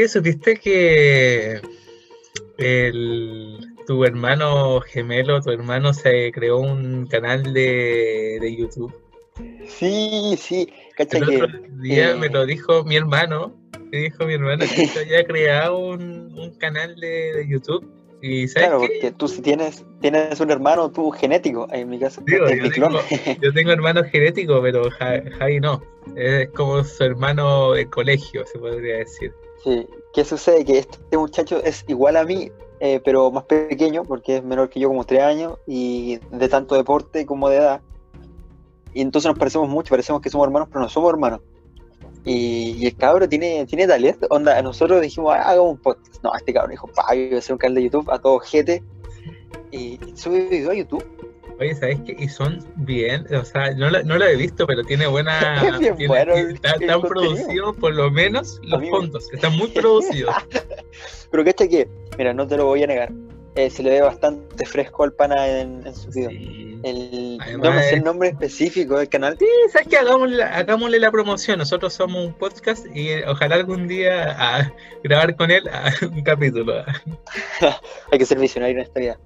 Oye, ¿supiste que el, tu hermano gemelo, tu hermano se creó un canal de, de YouTube? Sí, sí, cacha El que. otro día eh, me lo dijo mi hermano, me dijo mi hermano que yo había creado un, un canal de, de YouTube. Y ¿sabes Claro, qué? porque tú si tienes, tienes un hermano, tú genético, en mi caso, Digo, es yo mi clon. Yo tengo hermanos genéticos, pero Ja- Javi no. Es como su hermano de colegio, se podría decir. Sí. ¿Qué sucede? Que este muchacho es igual a mí, eh, pero más pequeño, porque es menor que yo como tres años, y de tanto deporte como de edad. Y entonces nos parecemos mucho, parecemos que somos hermanos, pero no somos hermanos. Y, el cabro tiene, tiene talento. Onda, nosotros dijimos, "Ah, hagamos un podcast. No, este cabro dijo, pa, yo voy a hacer un canal de YouTube a todo gente. Y, y sube video a YouTube. Oye, ¿sabes qué? Y son bien, o sea, no lo, no lo he visto, pero tiene buena. Es bien tiene- bueno está- están producidos, por lo menos, los mí me- fondos. Están muy producidos. Pero que que, mira, no te lo voy a negar. eh, se le ve bastante fresco al pana en, en su video. Sí. El, Además no me sé es- el nombre específico del canal. Sí, ¿sabes qué? Hagámosle, hagámosle la promoción. Nosotros somos un podcast y eh, ojalá algún día a grabar con él a, un capítulo. Hay que ser visionario en esta vida.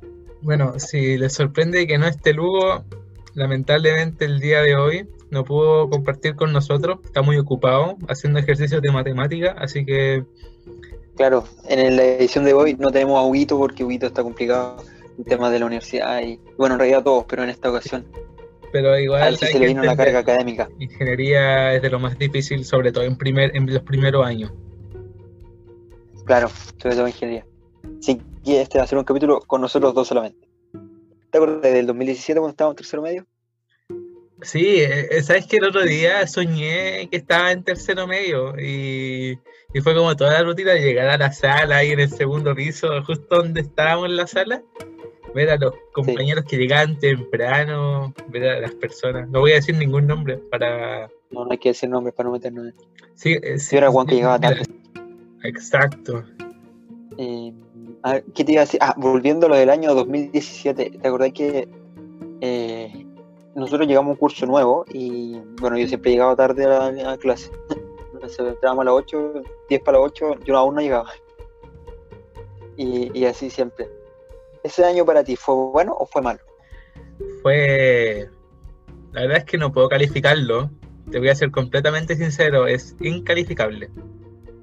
Bueno, si les sorprende que no esté Lugo, lamentablemente el día de hoy no pudo compartir con nosotros. Está muy ocupado haciendo ejercicios de matemática, así que Claro, en la edición de hoy no tenemos a Huguito porque Huguito está complicado en temas de la universidad y bueno, en realidad todos, pero en esta ocasión pero igual a él sí se le vino la carga académica. Ingeniería es de lo más difícil, sobre todo en primer en los primeros años. Claro, sobre todo ingeniería. Así que este va a ser un capítulo con nosotros dos solamente. ¿Te acuerdas del 2017 cuando estábamos en tercero medio? Sí, eh, sabes que el otro día soñé que estaba en tercero medio y, y fue como toda la rutina llegar a la sala ahí en el segundo piso, justo donde estábamos en la sala, ver a los compañeros que llegaban temprano, ver a las personas. No voy a decir ningún nombre para. No, no hay que decir nombres para no meternos en... Sí, eh, sí, era Juan que llegaba tarde. Exacto. Eh, a ver, ¿qué te iba a decir? Ah, volviendo a lo del año 2017, ¿te acordás que eh, nosotros llegamos a un curso nuevo y bueno, yo siempre llegaba tarde a la, a la clase. Entrábamos a las 8, 10 para las 8, yo aún no llegaba. Y, y así siempre. ¿Ese año para ti fue bueno o fue malo? Fue. La verdad es que no puedo calificarlo. Te voy a ser completamente sincero, es incalificable.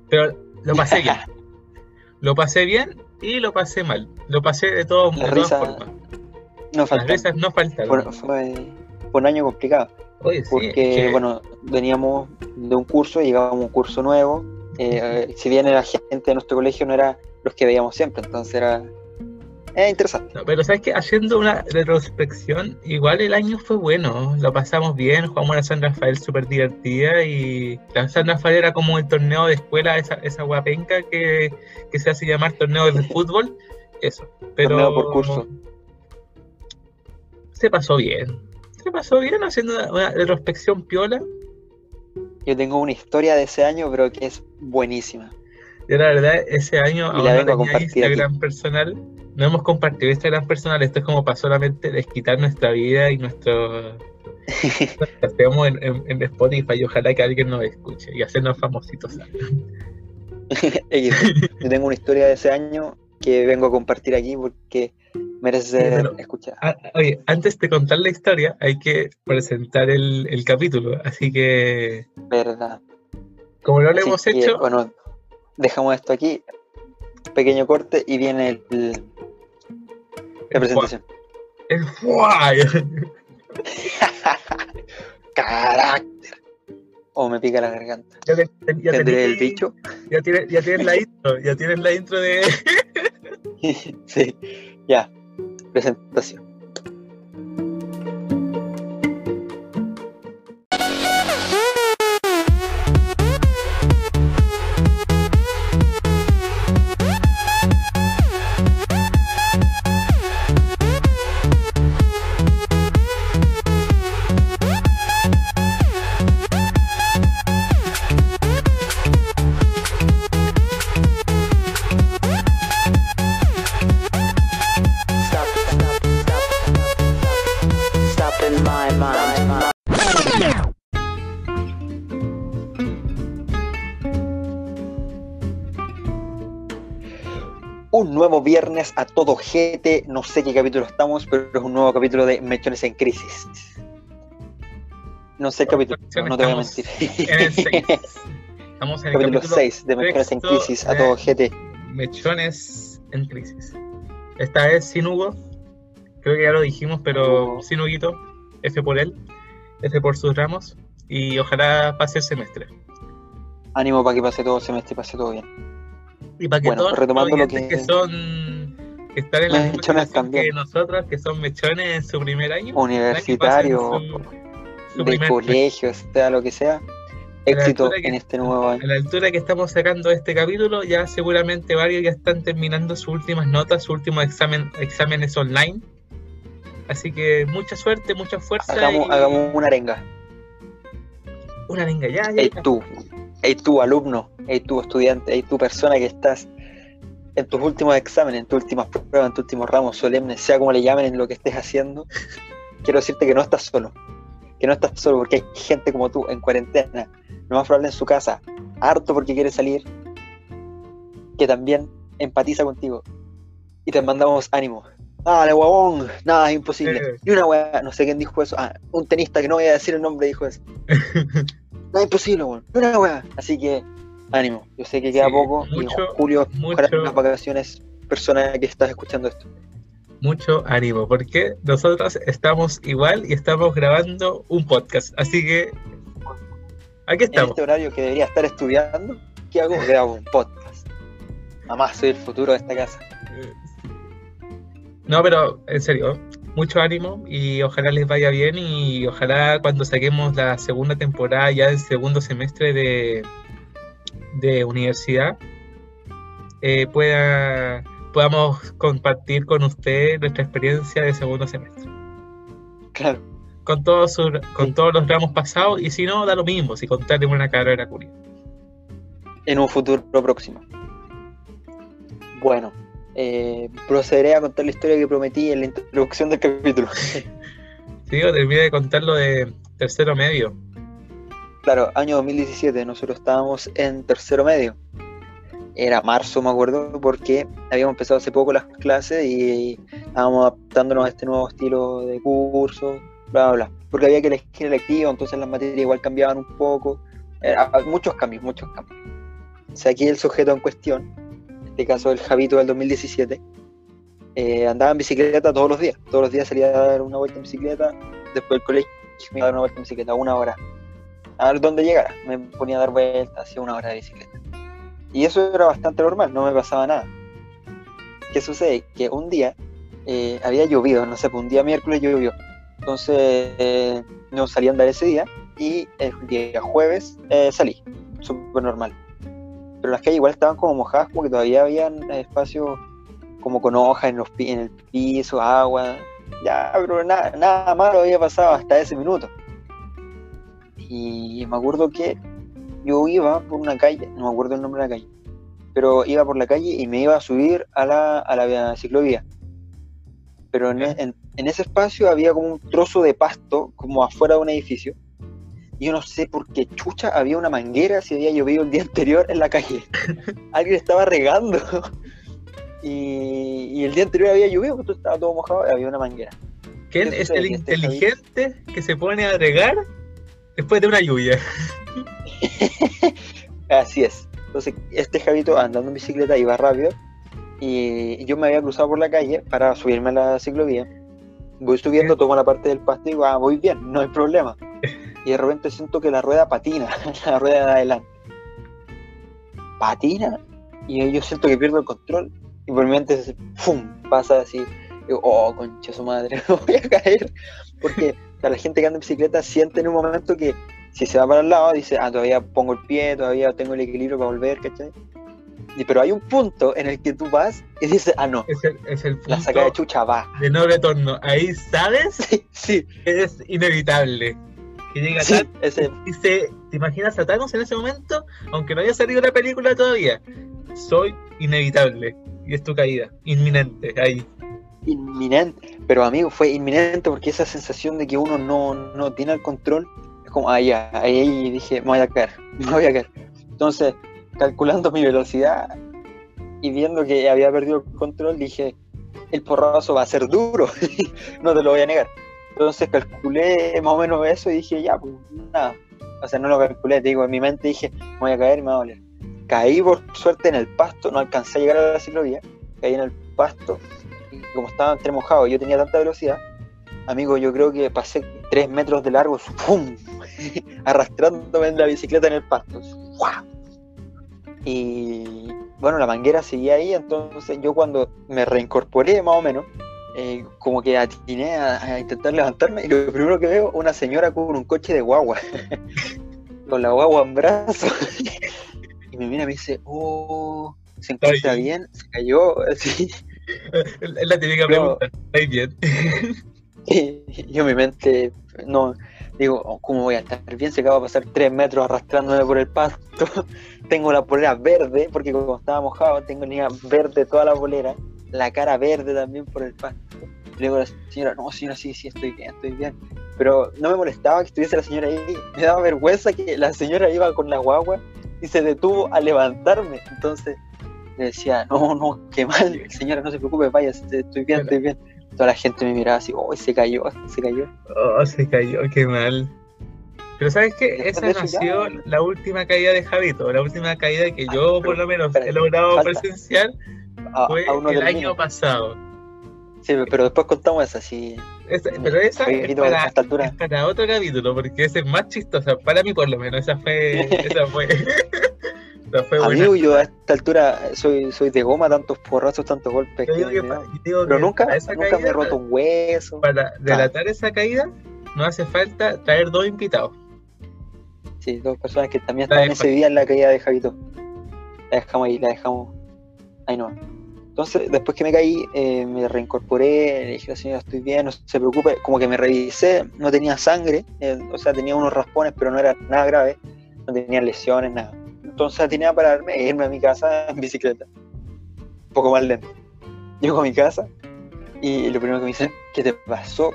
Pero lo pasé bien. Lo pasé bien y lo pasé mal. Lo pasé de, todo, de todas risas formas. No Las risas no faltaron. Fue, fue, fue un año complicado. Oye, sí, porque es que- bueno, veníamos de un curso, llegábamos a un curso nuevo, eh, si bien la gente de nuestro colegio no era los que veíamos siempre, entonces era, era interesante. No, pero sabes que haciendo una retrospección, igual el año fue bueno, lo pasamos bien, jugamos a San Rafael súper divertida y la San Rafael era como el torneo de escuela, esa, esa guapenca que, que se hace llamar torneo de fútbol, eso. Pero Torneo por curso. se pasó bien, se pasó bien haciendo una, una retrospección piola. Yo tengo una historia de ese año, pero que es buenísima. Yo la verdad ese año Y aún la no vengo a tenía Instagram personal, no hemos compartido Instagram personal, esto es como para solamente desquitar nuestra vida y nuestro Estemos en, en, en Spotify y ojalá que alguien nos escuche y hacernos famositos. Yo tengo una historia de ese año que vengo a compartir aquí porque merece escuchada. Ah, oye, antes de contar la historia, hay que presentar el, el capítulo. Así que, Verdad. como no lo Así hemos que, hecho, Bueno, dejamos esto aquí, pequeño corte y viene el, el- la presentación. el ¡Fua! Carácter. O me pica la garganta. ya, te- ya Tendré el bicho. Ya tienes, ya tienes la intro, ya tienes la intro de. sí, ya. Presentación. Un nuevo viernes a todo GT. No sé qué capítulo estamos, pero es un nuevo capítulo de Mechones en Crisis. No sé qué capítulo, no te voy a mentir. En el 6. Estamos en el capítulo capítulo 6 de Mechones en Crisis a todo GT. Mechones en crisis. Esta vez sin Hugo. Creo que ya lo dijimos, pero sin Huguito. F por él. F por sus ramos. Y ojalá pase el semestre. Ánimo para que pase todo el semestre y pase todo bien. Y para que Bueno, todos los lo que... que- son. que están en la Mechones también. que nosotros, que son mechones en su primer año. Universitario, su- su de colegio, sea lo que sea. Éxito que- en este nuevo A año. la altura que estamos sacando este capítulo, ya seguramente varios ya están terminando sus últimas notas, sus últimos examen, exámenes online. Así que mucha suerte, mucha fuerza. Hagamos, y hagamos una arenga. una venga, ya, ya. Ey tú, ey tú alumno, ey tú estudiante, ey tú persona que estás en tus últimos exámenes, en tus últimas pruebas, en tus últimos ramos solemnes, sea como le llamen en lo que estés haciendo, quiero decirte que no estás solo. Que no estás solo porque hay gente como tú en cuarentena, no más probable en su casa, harto porque quiere salir, que también empatiza contigo. Y te mandamos ánimo. Dale, huevón, nada es imposible. Eh. Ni una weá, no sé quién dijo eso. Ah, un tenista que no voy a decir el nombre dijo eso. Nada imposible, weón. Ni una weá. Así que, ánimo. Yo sé que queda Sí, poco. y mucho, julio, ojalá mucho. las vacaciones, persona que estás escuchando esto. Mucho ánimo, porque nosotros estamos igual y estamos grabando un podcast. Así que aquí En estamos. este horario que debería estar estudiando, ¿qué hago? Grabo un podcast. Mamá, soy el futuro de esta casa. No, pero en serio, mucho ánimo y ojalá les vaya bien y ojalá cuando saquemos la segunda temporada, ya el segundo semestre de, de universidad, eh, pueda, podamos compartir con usted nuestra experiencia de segundo semestre. Claro. Con todos, con Sí. todos los ramos pasados y si no, da lo mismo, si contarle una carrera curiosa. En un futuro próximo. Bueno, eh, procederé a contar la historia que prometí en la introducción del capítulo. Sí, terminé de contar lo de tercero medio. Claro, año 2017, nosotros estábamos en tercero medio. Era marzo, me acuerdo, porque habíamos empezado hace poco las clases y estábamos adaptándonos a este nuevo estilo de curso, bla, bla, bla. Porque había que elegir electivo, entonces las materias igual cambiaban un poco. Era- muchos cambios, muchos cambios. O sea, aquí el sujeto en cuestión, en este caso el Javito del 2017, eh, andaba en bicicleta todos los días. Todos los días salía a dar una vuelta en bicicleta, después del colegio me iba a dar una vuelta en bicicleta, una hora a ver dónde llegara. Me ponía a dar vueltas, hacía una hora de bicicleta. Y eso era bastante normal, no me pasaba nada. ¿Qué sucede? Que un día eh, había llovido, no sé, pues un día miércoles llovió. Entonces eh, no salí a andar ese día y el día jueves eh, salí, súper normal. Pero las calles igual estaban como mojadas, como que todavía habían espacios como con hojas en, los en el piso, agua. Ya, pero nada, nada malo había pasado hasta ese minuto. Y me acuerdo que yo iba por una calle, no me acuerdo el nombre de la calle, pero iba por la calle y me iba a subir a la, a la ciclovía. Pero en, e- en- en ese espacio había como un trozo de pasto, como afuera de un edificio. Y yo no sé por qué chucha había una manguera si había llovido el día anterior en la calle. Alguien estaba regando. Y, y el día anterior había llovido, entonces estaba todo mojado y había una manguera. ¿Quién ¿Qué es el este inteligente que se pone a regar después de una lluvia? Así es. Entonces, este Javito andando en bicicleta iba rápido y yo me había cruzado por la calle para subirme a la ciclovía. Voy subiendo, tomo la parte del pasto y digo, voy bien, no hay problema. Y de repente siento que la rueda patina, la rueda de adelante. Patina y yo siento que pierdo el control y por mi mente ¡fum! pasa así. Digo, oh, concha su madre, me voy a caer. Porque sea, la gente que anda en bicicleta siente en un momento que si se va para el lado, dice, ah, todavía pongo el pie, todavía tengo el equilibrio para volver, ¿cachai? Y, pero hay un punto en el que tú vas y dices, ah, no, Es el, es el la saca de punto chucha va. de no retorno. Ahí sabes Sí, sí, que es inevitable. Que llega sí, ese, y se, ¿Te imaginas a Thanos en ese momento? Aunque no haya salido la película todavía. Soy inevitable. Y es tu caída. Inminente. Ahí. Inminente. Pero amigo, fue inminente porque esa sensación de que uno no, no tiene el control es como, ah, ahí, ahí dije, me voy a caer, me voy a caer. Entonces, calculando mi velocidad, y viendo que había perdido el control, dije, el porrazo va a ser duro, no te lo voy a negar. Entonces calculé más o menos eso y dije, ya, pues nada. O sea, no lo calculé, te digo, en mi mente dije, me voy a caer y me va a doler. Caí por suerte en el pasto, no alcancé a llegar a la ciclovía, caí en el pasto como estaba entre mojado y yo tenía tanta velocidad, amigo, yo creo que pasé tres metros de largo, ¡pum! arrastrándome en la bicicleta en el pasto. Y bueno, la manguera seguía ahí, entonces yo cuando me reincorporé más o menos, eh, como que atiné a, intentar levantarme y lo primero que veo, una señora con un coche de guagua, con la guagua en brazos, y me mira y me dice, oh, se encuentra bien, se cayó, así. Es la típica pregunta, ¿estáis bien? yo en mi mente, no, digo, oh, ¿cómo voy a estar bien? Se acaba de pasar tres metros arrastrándome por el pasto. tengo la polera verde, porque como estaba mojado, tengo la verde toda la polera, la cara verde también por el pasto. Le digo a la señora, no, señora, sí, sí, estoy bien, estoy bien. Pero no me molestaba que estuviese la señora ahí, me daba vergüenza que la señora iba con la guagua y se detuvo a levantarme. Entonces le decía, no, no, qué mal, señora, no se preocupe, vaya, estoy bien, estoy bien toda la gente me miraba así, oh, se cayó, se cayó. Oh, se cayó, qué mal. Pero ¿sabes qué? Esa nació la última caída de Javito, la última caída que yo ah, por lo menos he logrado presenciar fue el año pasado. Sí, pero después contamos esa, sí. pero esa es para, es para, otro capítulo, porque esa es más chistosa, para mí por lo menos, esa fue... esa fue. Amigo, yo a esta altura soy, soy de goma, tantos porrazos, tantos golpes. pero nunca, nunca me he roto un hueso. Para delatar esa caída, no hace falta traer dos invitados. Sí, dos personas que también estaban ese día en la caída de Javito. La dejamos ahí, la dejamos ahí no. Entonces, después que me caí, eh, me reincorporé, le dije a la señora, estoy bien, no se preocupe, como que me revisé, no tenía sangre, eh, o sea, tenía unos raspones, pero no era nada grave, no tenía lesiones, nada. Entonces tenía que pararme e irme a mi casa en bicicleta. Un poco más lento. Llego a mi casa y lo primero que me dicen, ¿qué te pasó?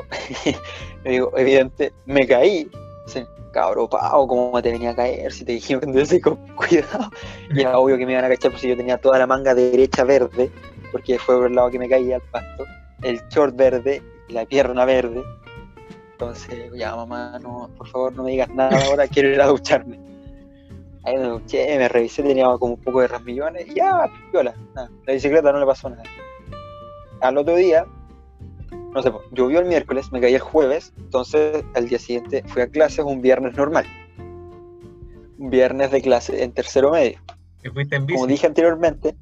le digo, evidente, me caí. Dicen, cabro, pavo, ¿cómo te venía a caer? Si te dijimos que anduviese con cuidado. Y era obvio que me iban a cachar, porque yo tenía toda la manga derecha verde, porque fue por el lado que me caía al pasto, el short verde la pierna verde. Entonces, ya mamá, no, por favor no me digas nada ahora, quiero ir a ducharme. Ahí me duché, me revisé, tenía como un poco de rasmillones y ya, piola, nada, la bicicleta no le pasó nada. Al otro día, no sé, llovió el miércoles, me caí el jueves, entonces al día siguiente fui a clases un viernes normal. Un viernes de clase en tercero medio. Como dije anteriormente,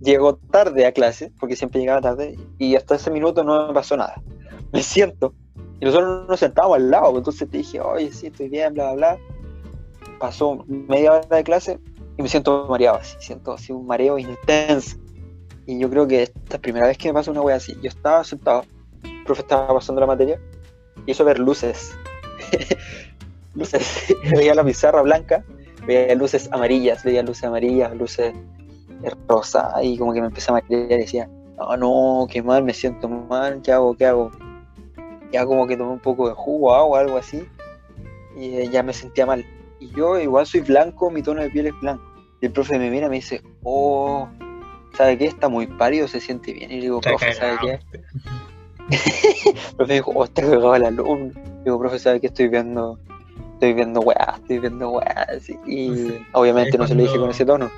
llego tarde a clase, porque siempre llegaba tarde, y hasta ese minuto no me pasó nada. Me siento, y nosotros nos sentábamos al lado, entonces te dije, oye, sí, estoy bien, bla, bla, bla pasó media hora de clase y me siento mareado, así, siento así un mareo intenso. Y yo creo que esta es la primera vez que me pasa una wea así. Yo estaba sentado, el profe estaba pasando la materia, y eso ver luces. luces. veía la pizarra blanca, veía luces amarillas, veía luces amarillas, luces rosas, y como que me empecé a marear y decía, no, no, qué mal, me siento mal, ¿qué hago? ¿Qué hago? Ya como que tomé un poco de jugo, agua, algo así, y ya me sentía mal. Y yo igual soy blanco, mi tono de piel es blanco. Y el profe me mira y me dice, oh, ¿sabe qué? Está muy pálido, se siente bien. Y le digo, profe, ¿sabe qué? el profe dijo, oh, está cagado el alumno. digo, profe, ¿sabe qué? Estoy viendo, estoy viendo weá, estoy viendo weá. Y obviamente no se lo dije con ese tono.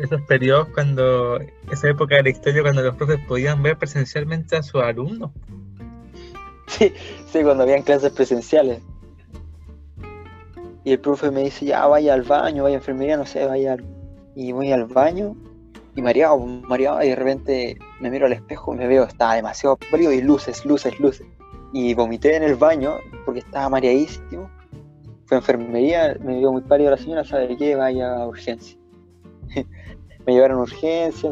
esos periodos cuando, esa época de la historia cuando los profes podían ver presencialmente a sus alumnos. Sí, sí, cuando habían clases presenciales. Y el profe me dice, ya vaya al baño, vaya a enfermería, no sé, vaya al... Y voy al baño y mareado, mareado, y de repente me miro al espejo y me veo, estaba demasiado frío y luces, luces, luces. Y vomité en el baño porque estaba mareadísimo. Fue a enfermería, me vio muy pálido la señora, ¿sabe qué? Vaya a urgencia. me llevaron a urgencia,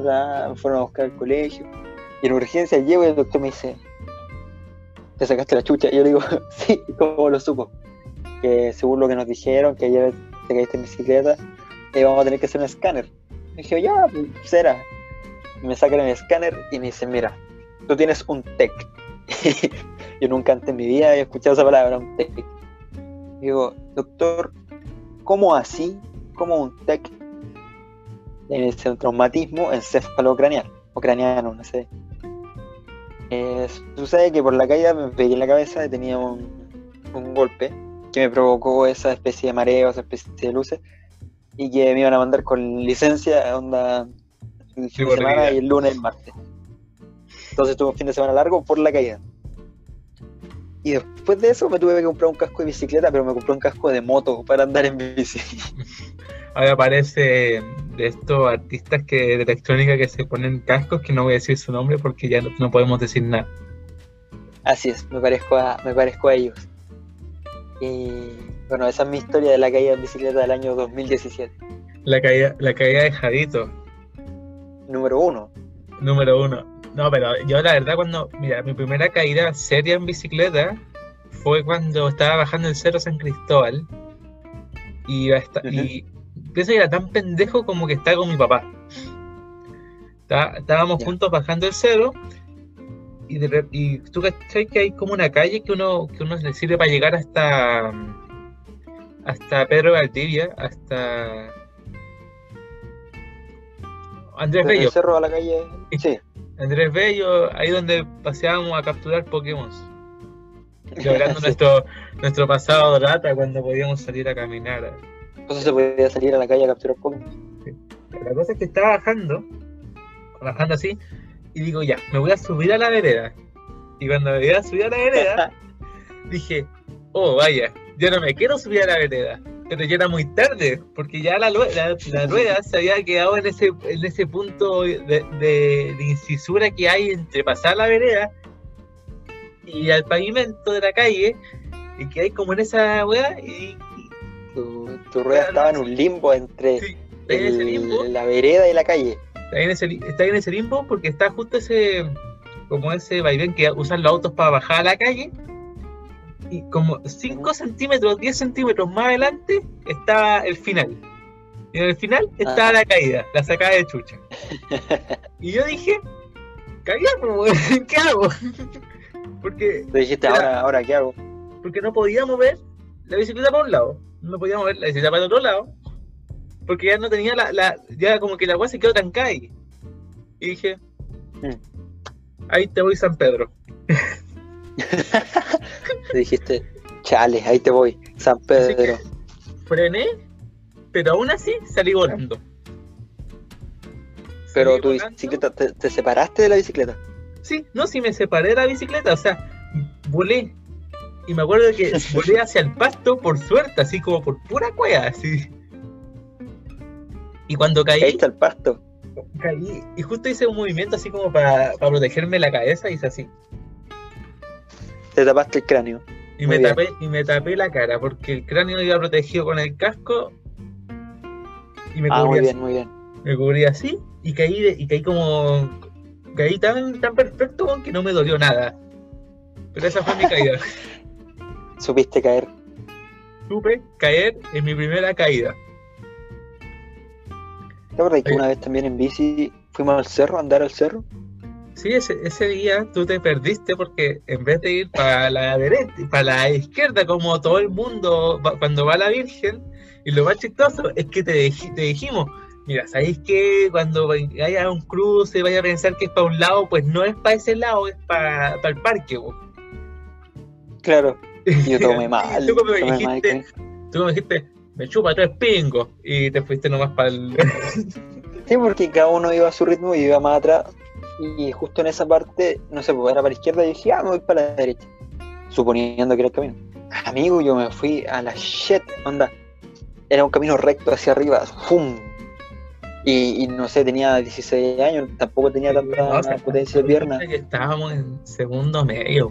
me fueron a buscar al colegio. Y en urgencia llego y el doctor me dice, ¿te sacaste la chucha? Y yo le digo, sí, ¿cómo lo supo? Que según lo que nos dijeron, que ayer te caíste en bicicleta, eh, vamos a tener que hacer un escáner. Me dije, ya, pues, será. Me sacan el escáner y me dicen, mira, tú tienes un TEC. Yo nunca antes en mi vida había escuchado esa palabra, un TEC. Digo, doctor, ¿cómo así? ¿Cómo un TEC? ese traumatismo encefalocraneal, o craneano, no sé. Eh, sucede que por la caída me pegué en la cabeza y tenía un, un golpe que me provocó esa especie de mareo, esa especie de luces, y que me iban a mandar con licencia onda el fin de semana y el lunes, el martes. Entonces tuve un fin de semana largo por la caída. Y después de eso me tuve que comprar un casco de bicicleta, pero me compré un casco de moto para andar en bici. Ahora aparece de estos artistas que de electrónica que se ponen cascos, que no voy a decir su nombre porque ya no, no podemos decir nada. Así es, me parezco a, me parezco a ellos. Y bueno, esa es mi historia de la caída en bicicleta del año 2017. La caída, la caída de Jadito, Número uno. número uno. No, pero yo la verdad cuando, mira, mi primera caída seria en bicicleta fue cuando estaba bajando el Cerro San Cristóbal y, iba a y pienso que era tan pendejo como que estaba con mi papá. Está- estábamos juntos bajando el cerro y, de y tú cachai que hay como una calle que uno, que uno le sirve para llegar hasta, hasta Pedro Valdivia, hasta Andrés Desde Bello. el cerro a la calle. Sí. Andrés Bello, ahí donde paseábamos a capturar Pokémon. Logrando Sí. nuestro, nuestro pasado de rata cuando podíamos salir a caminar. Entonces se podía salir a la calle a capturar Pokémon. La cosa es que estaba bajando, bajando así, y digo, ya, me voy a subir a la vereda. Y cuando me iba a subir a la vereda, dije, oh, vaya, yo no me quiero subir a la vereda. Pero ya era muy tarde, porque ya la, la, la rueda se había quedado en ese, en ese punto de, de- de incisura que hay entre pasar la vereda y al pavimento de la calle, y que hay como en esa weá, y, Tu, tu rueda estaba en un limbo entre sí, el- limbo. la vereda y la calle. Está en ese, está en ese limbo porque está justo ese, como ese vaivén que usan los autos para bajar a la calle. Y como 5 Ujú. centímetros, 10 centímetros más adelante estaba el final. Y en el final estaba Ajá. la caída, la sacada de chucha. Y yo dije, cagamos, ¿qué hago? Porque, Te dijiste, Era- ahora, ahora, ¿qué hago? porque no podía mover la bicicleta para un lado, no podía mover la bicicleta para el otro lado, porque ya no tenía la, la ya como que la agua se quedó trancada ahí. Y dije, Mm. ahí te voy San Pedro. Te dijiste, chale, ahí te voy, San Pedro. Frené, pero aún así salí volando. Pero Salí tu volando. bicicleta, te, te separaste de la bicicleta. Sí, no, sí me separé de la bicicleta, o sea, volé. Y me acuerdo que volé hacia el pasto por suerte, así como por pura cueva, así. Y cuando caí, está el pasto. caí y justo hice un movimiento así como para, para protegerme la cabeza, hice así. Te tapaste el cráneo. Y Muy me, bien. tapé, y me tapé la cara porque el cráneo iba protegido con el casco y me Ah, cubrí muy así. bien, muy bien. Me cubrí así y caí, de- y caí como. Caí tan, tan perfecto que no me dolió nada. Pero esa fue mi caída. Supiste caer. Supe caer en mi primera caída. ¿Te acuerdas que una vez también en bici fuimos al cerro, a andar al cerro? Sí, ese, ese día tú te perdiste porque en vez de ir para la derecha, para la izquierda, como todo el mundo va- cuando va la Virgen, y lo más chistoso es que te, te dijimos, mira, ¿sabéis que cuando haya un cruce vaya a pensar que es para un lado? Pues no es para ese lado, es para, el parque. po". Claro. Yo tomé mal. Tú como me tomé mal, dijiste, tú me dijiste, me chupa tres pingos, y te fuiste nomás para el... Sí, porque cada uno iba a su ritmo y iba más atrás. Y justo en esa parte, no sé, pues era para la izquierda y dije, ah, me voy para la derecha. Suponiendo que era el camino. Amigo, yo me fui a la shit, onda. Era un camino recto hacia arriba, ¡fum! Y, y no sé, tenía 16 años, tampoco tenía tanta No, o sea, potencia de pierna. que estábamos en segundo medio.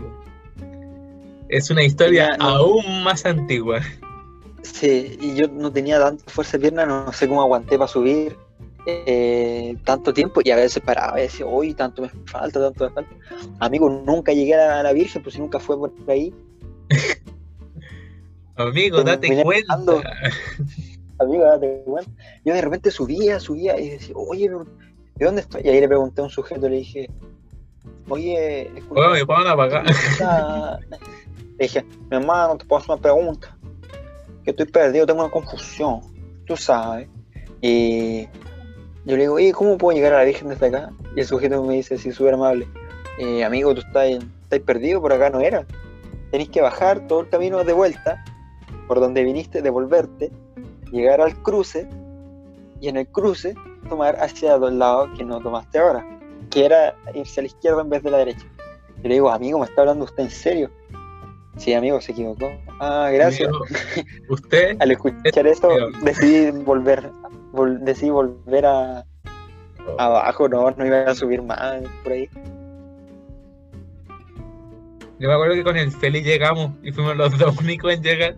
Es una historia no. aún más antigua. Sí, y yo no tenía tanta fuerza de pierna, no sé cómo aguanté para subir eh, tanto tiempo y a veces paraba y decía, uy, tanto me falta, tanto me falta. Amigo, nunca llegué a la, a Virgen, pues si nunca fue por ahí. Amigo, Te date cuenta. Amigo, date cuenta. Yo de repente subía, subía y decía, oye, ¿de dónde estoy? Y ahí le pregunté a un sujeto, le dije, oye, escucha, me a pagar. Le dije, mi hermano, te puedo hacer una pregunta. Que estoy perdido, tengo una confusión. Tú sabes. Y, yo le digo, oye, ¿cómo puedo llegar a la Virgen desde acá? Y el sujeto me dice, así súper amable, eh, amigo, tú estás, estás perdido, por acá no era. Tenés que bajar todo el camino de vuelta, por donde viniste, devolverte, llegar al cruce, y en el cruce tomar hacia los lados que no tomaste ahora, que era irse a la izquierda en vez de la derecha. Yo le digo, amigo, ¿me está hablando usted en serio? Sí, amigo, se equivocó. Ah, gracias. ¿Usted? Al escuchar esto, decidí volver, decidí volver a oh. abajo, no, no iba a subir más por ahí. Yo me acuerdo que con el Feli llegamos y fuimos los dos únicos en llegar.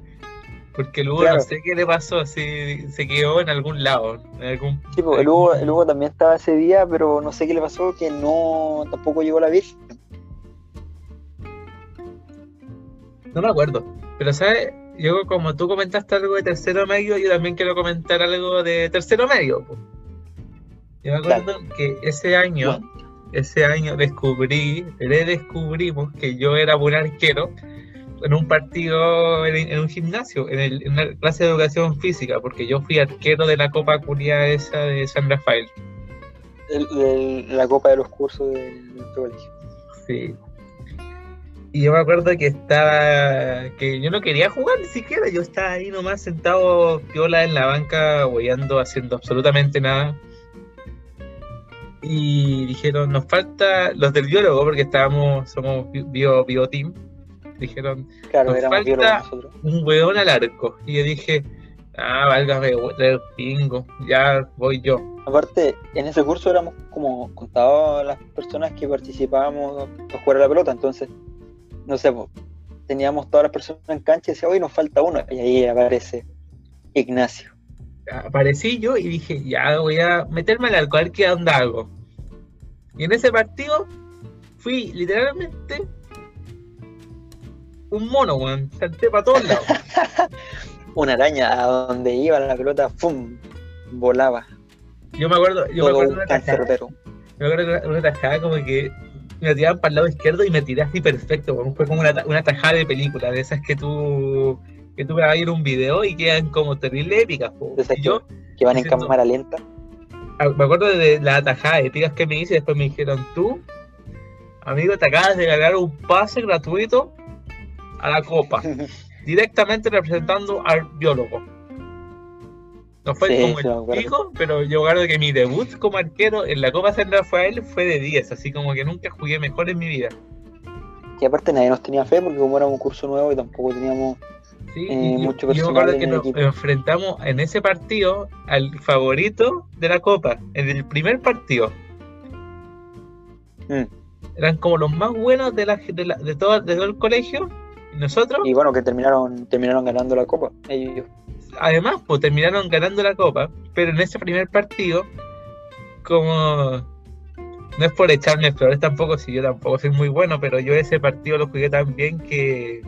Porque el Hugo no sé qué le pasó, si se quedó en algún lado. En algún, sí, pues, el, Hugo, el Hugo también estaba ese día, pero no sé qué le pasó, que no tampoco llegó la Virgen. No me acuerdo. Pero, ¿sabes? Yo, como tú comentaste algo de tercero medio, yo también quiero comentar algo de tercero medio. Yo me acuerdo que ese año, ese año descubrí, redescubrimos que yo era buen arquero en un partido, en, un gimnasio, en, el, en, una clase de educación física, porque yo fui arquero de la Copa Curia esa de San Rafael. la Copa de los cursos de nuestro colegio. Sí. Y yo me acuerdo que estaba, que yo no quería jugar ni siquiera, yo estaba ahí nomás sentado piola en la banca, hueando, haciendo absolutamente nada. Y dijeron, nos falta los del biólogo, porque estábamos, somos bio, bio team dijeron, claro, nos falta un weón al arco. Y yo dije, ah, válgame, pingo, ya voy yo. Aparte, en ese curso éramos como contados las personas que participábamos a jugar a la pelota, entonces, no sé, teníamos todas las personas en cancha y decía, hoy nos falta uno, y ahí aparece Ignacio. Aparecí yo y dije, ya voy a meterme al arco, a ver qué onda hago. Y en ese partido fui literalmente un mono, weón. Salté para todos lados. Una araña a donde iba la pelota, ¡pum! volaba. Yo me acuerdo, yo me acuerdo de una tajada. Me acuerdo de una tajada como que me tiraban para el lado izquierdo y me tiré así perfecto, weón. Fue como una, una tajada de película, de esas que tú que tú grabas en un video y quedan como terrible épicas, po. Y yo, que van en cámara lenta. Ah, me acuerdo de la tajada de tiras que me hice y después me dijeron, tú, amigo, te acabas de ganar un pase gratuito a la Copa, directamente representando al biólogo. No fue como el hijo, pero yo recuerdo que mi debut como arquero en la Copa San Rafael fue de 10, así como que nunca jugué mejor en mi vida. Y aparte nadie nos tenía fe porque como era un curso nuevo y tampoco teníamos sí, eh, mucho personal. Yo me que nos enfrentamos en ese partido al favorito de la Copa, en el primer partido. Mm. Eran como los más buenos de, la, de, todo, de todo el colegio nosotros. Y bueno, que terminaron, terminaron ganando la copa. Ellos. Además, pues terminaron ganando la copa, pero en ese primer partido, como no es por echarme flores tampoco, si yo tampoco soy muy bueno, pero yo ese partido lo jugué tan bien que,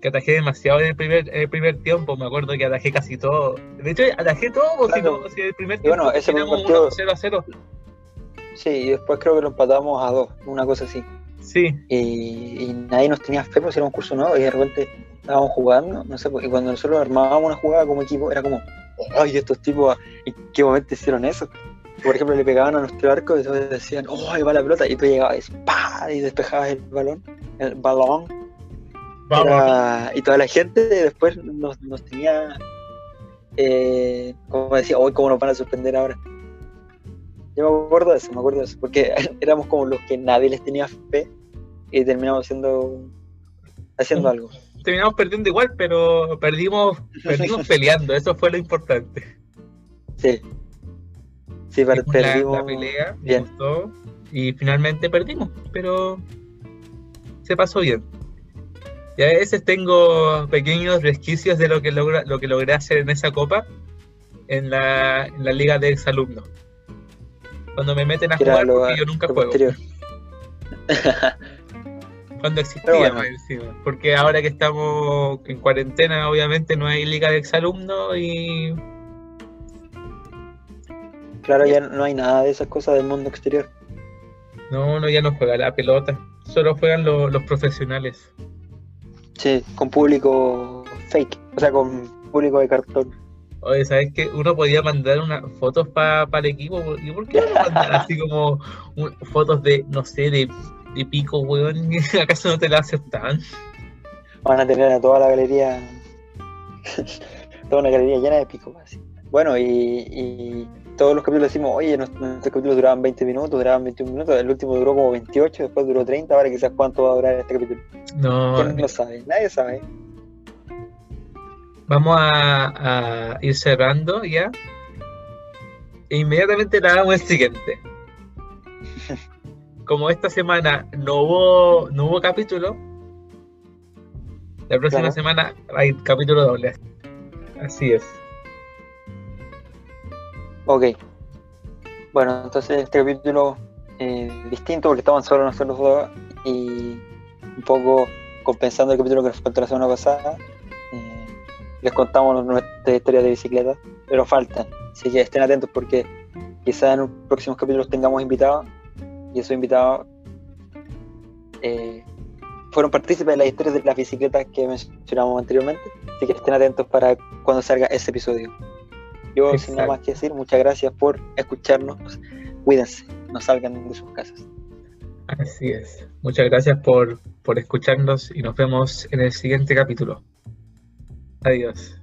que atajé demasiado en el primer, en el primer tiempo. Me acuerdo que atajé casi todo. De hecho, atajé todo, pues, si, si el primer tiempo bueno, ese partido, 0 a 0. Sí, y después creo que lo empatamos a dos, una cosa así. Sí. Y, nadie nos tenía fe, pues era un curso nuevo y de repente estábamos jugando, no sé, y cuando nosotros armábamos una jugada como equipo, era como, ay, estos tipos, ¿en qué momento hicieron eso? Por ejemplo, le pegaban a nuestro arco y todos decían, oh, ahí va la pelota, y tú llegabas y despejabas el balón, el balón. y toda la gente después nos, nos tenía, eh, como decía, hoy, ¿cómo nos van a suspender ahora? Yo me acuerdo de eso, me acuerdo de eso, porque éramos como los que nadie les tenía fe y terminamos haciendo, haciendo algo. Terminamos perdiendo igual, pero perdimos, perdimos peleando, eso fue lo importante. Sí. Sí, perdimos. La, pelea, bien. y finalmente perdimos, pero se pasó bien. Y a veces tengo pequeños resquicios de lo que logra, lo que logré hacer en esa copa en la, en la liga de exalumnos. Cuando me meten a jugar, porque yo nunca juego. Cuando existía, porque ahora que estamos en cuarentena, obviamente no hay liga de exalumnos y. Claro, ya no hay nada de esas cosas del mundo exterior. No, no, ya no juega la pelota. Solo juegan los profesionales. Sí, con público fake, o sea, con público de cartón. Oye, ¿sabes qué? Uno podía mandar unas fotos para el equipo. ¿Y por qué no mandar así como un- fotos de, no sé, de, de pico, weón? ¿Acaso no te la aceptaban? Van a tener a toda la galería, toda una galería llena de picos. así. Bueno, y, y todos los capítulos decimos, oye, nuestros, capítulos duraban 20 minutos, duraban 21 minutos, el último duró como 28, después duró 30, ahora quizás cuánto va a durar este capítulo. No, ¿Quién lo sabe? Nadie sabe. vamos a, a ir cerrando ya. E inmediatamente le damos el siguiente. Como esta semana no hubo, no hubo capítulo, la próxima Claro. semana hay capítulo doble. Así es. Ok. Bueno, entonces este capítulo eh, distinto porque estaban solo nosotros dos y un poco compensando el capítulo que nos faltó la semana pasada. eh, les contamos nuestra historia de bicicleta, pero faltan. Así que estén atentos porque quizás en los próximos capítulos tengamos invitados y esos invitados eh, fueron partícipes de las historias de las bicicletas que mencionamos anteriormente. Así que estén atentos para cuando salga ese episodio. Yo sin nada más que decir, muchas gracias por escucharnos. Cuídense, no salgan de sus casas. Así es. Muchas gracias por, por escucharnos y nos vemos en el siguiente capítulo. Adiós.